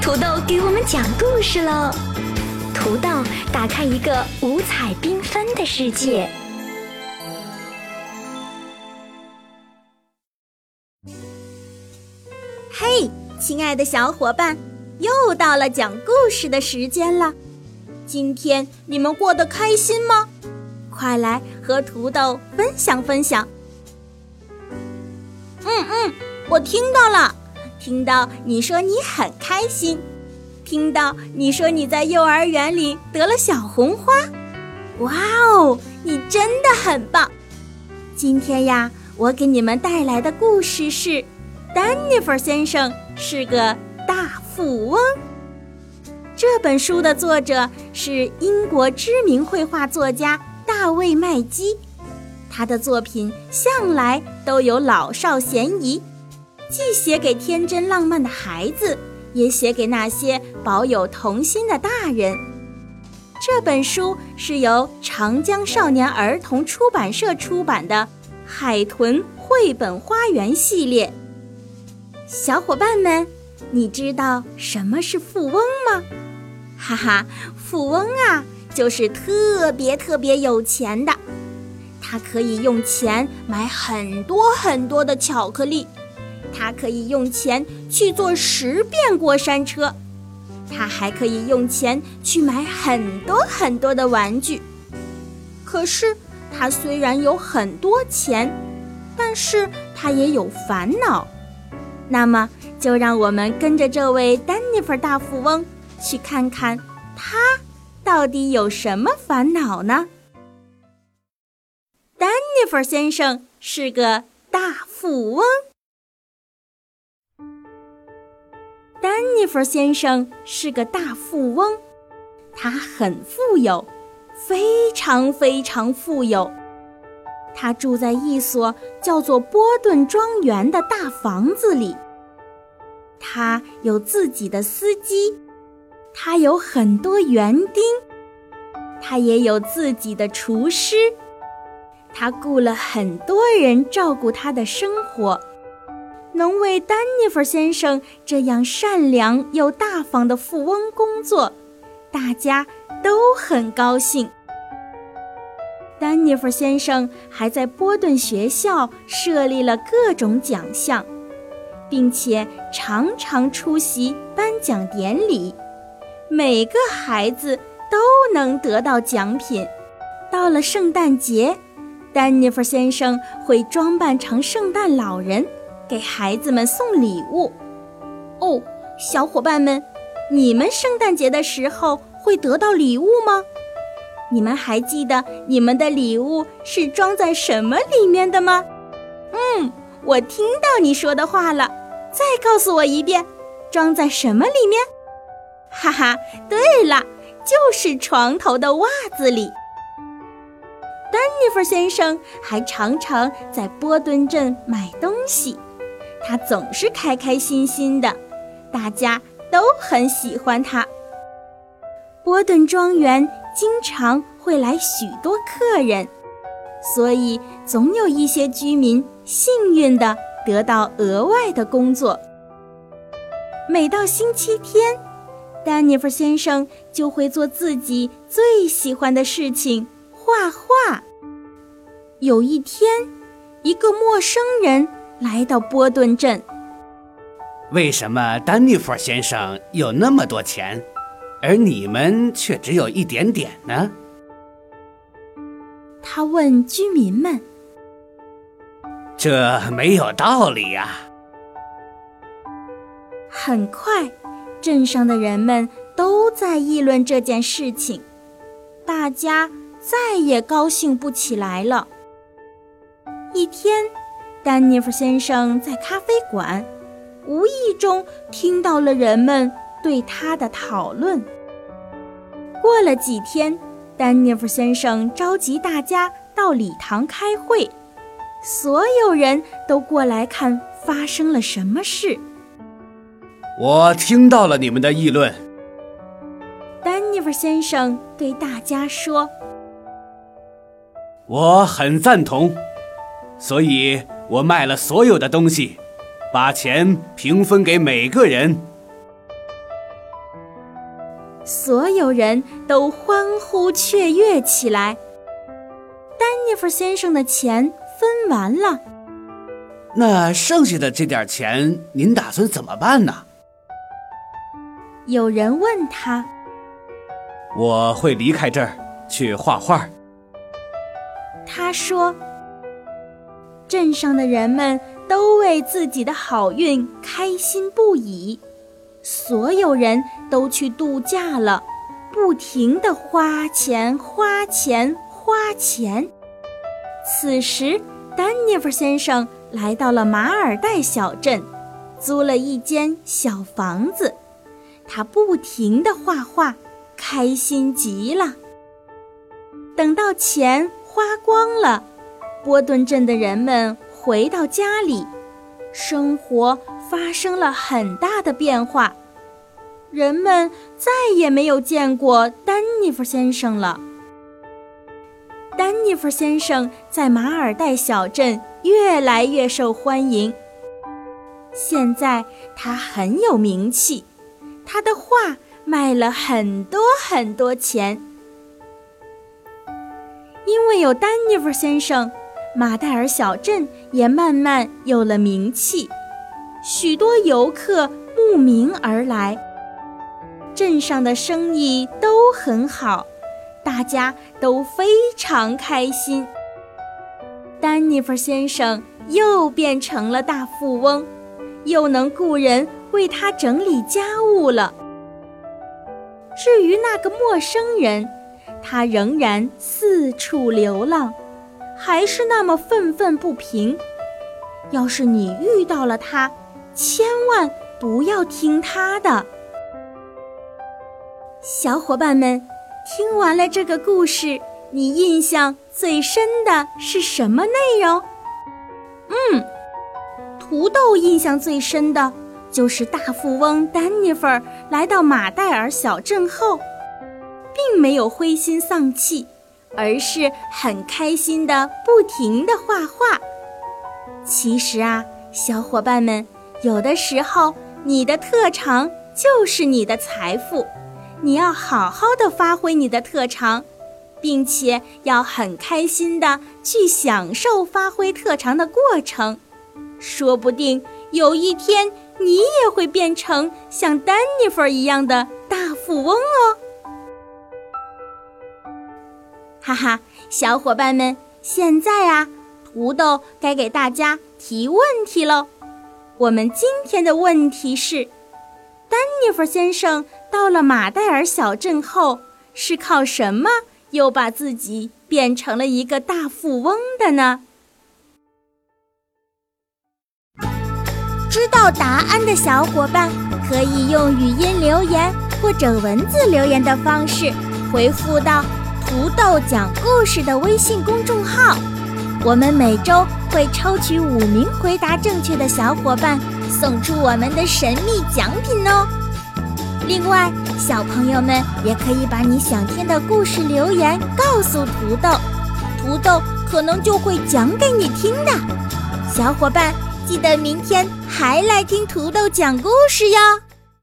土豆给我们讲故事喽！土豆打开一个五彩缤纷的世界。嘿，亲爱的小伙伴，又到了讲故事的时间了。今天你们过得开心吗？快来和土豆分享分享。嗯嗯，我听到了。听到你说你很开心，听到你说你在幼儿园里得了小红花，哇哦，你真的很棒！今天呀，我给你们带来的故事是《丹尼弗先生是个大富翁》。这本书的作者是英国知名绘画作家大卫麦基，他的作品向来都有老少咸宜。既写给天真浪漫的孩子，也写给那些保有童心的大人。这本书是由长江少年儿童出版社出版的《海豚绘本花园》系列。小伙伴们，你知道什么是富翁吗？哈哈，富翁啊，就是特别特别有钱的，他可以用钱买很多很多的巧克力。他可以用钱去坐十遍过山车，他还可以用钱去买很多很多的玩具。可是，他虽然有很多钱，但是他也有烦恼。那么，就让我们跟着这位丹尼弗大富翁去看看他到底有什么烦恼呢？丹尼弗先生是个大富翁。丹尼弗先生是个大富翁，他很富有，非常非常富有。他住在一所叫做波顿庄园的大房子里。他有自己的司机，他有很多园丁，他也有自己的厨师。他雇了很多人照顾他的生活。能为丹尼弗先生这样善良又大方的富翁工作，大家都很高兴。丹尼弗先生还在波顿学校设立了各种奖项，并且常常出席颁奖典礼，每个孩子都能得到奖品。到了圣诞节，丹尼弗先生会装扮成圣诞老人。给孩子们送礼物，哦，小伙伴们，你们圣诞节的时候会得到礼物吗？你们还记得你们的礼物是装在什么里面的吗？嗯，我听到你说的话了，再告诉我一遍，装在什么里面？哈哈，对了，就是床头的袜子里。丹尼弗先生还常常在波顿镇买东西。他总是开开心心的，大家都很喜欢他。波顿庄园经常会来许多客人，所以总有一些居民幸运的得到额外的工作。每到星期天，丹尼弗先生就会做自己最喜欢的事情——画画。有一天，一个陌生人。来到波顿镇，为什么丹尼弗先生有那么多钱，而你们却只有一点点呢？他问居民们。这没有道理呀！很快，镇上的人们都在议论这件事情，大家再也高兴不起来了。一天。丹尼弗先生在咖啡馆无意中听到了人们对他的讨论。过了几天，丹尼弗先生召集大家到礼堂开会，所有人都过来看发生了什么事。我听到了你们的议论。丹尼弗先生对大家说：“我很赞同，所以。”我卖了所有的东西，把钱平分给每个人。所有人都欢呼雀跃起来。丹尼弗先生的钱分完了，那剩下的这点钱，您打算怎么办呢？有人问他。我会离开这儿去画画。他说：“镇上的人们都为自己的好运开心不已，所有人都去度假了，不停的花钱、花钱、花钱。”此时，丹尼弗先生来到了马尔代小镇，租了一间小房子，他不停的画画，开心极了。等到钱。花光了，波顿镇的人们回到家里，生活发生了很大的变化。人们再也没有见过丹尼弗先生了。丹尼弗先生在马尔代小镇越来越受欢迎，现在他很有名气，他的画卖了很多很多钱。因为有丹尼弗先生，马代尔小镇也慢慢有了名气，许多游客慕名而来，镇上的生意都很好，大家都非常开心。丹尼弗先生又变成了大富翁，又能雇人为他整理家务了。至于那个陌生人，他仍然四处流浪，还是那么愤愤不平。要是你遇到了他，千万不要听他的。小伙伴们，听完了这个故事，你印象最深的是什么内容？嗯，土豆印象最深的就是大富翁丹尼弗来到马戴尔小镇后。并没有灰心丧气，而是很开心的不停的画画。其实啊，小伙伴们，有的时候你的特长就是你的财富，你要好好的发挥你的特长，并且要很开心的去享受发挥特长的过程。说不定有一天你也会变成像丹尼弗一样的大富翁哦。哈哈，小伙伴们，现在啊，土豆该给大家提问题喽。我们今天的问题是：丹尼弗先生到了马戴尔小镇后，是靠什么又把自己变成了一个大富翁的呢？知道答案的小伙伴可以用语音留言或者文字留言的方式回复到。土豆讲故事的微信公众号，我们每周会抽取五名回答正确的小伙伴，送出我们的神秘奖品哦。另外，小朋友们也可以把你想听的故事留言告诉土豆，土豆可能就会讲给你听的。小伙伴，记得明天还来听土豆讲故事哟。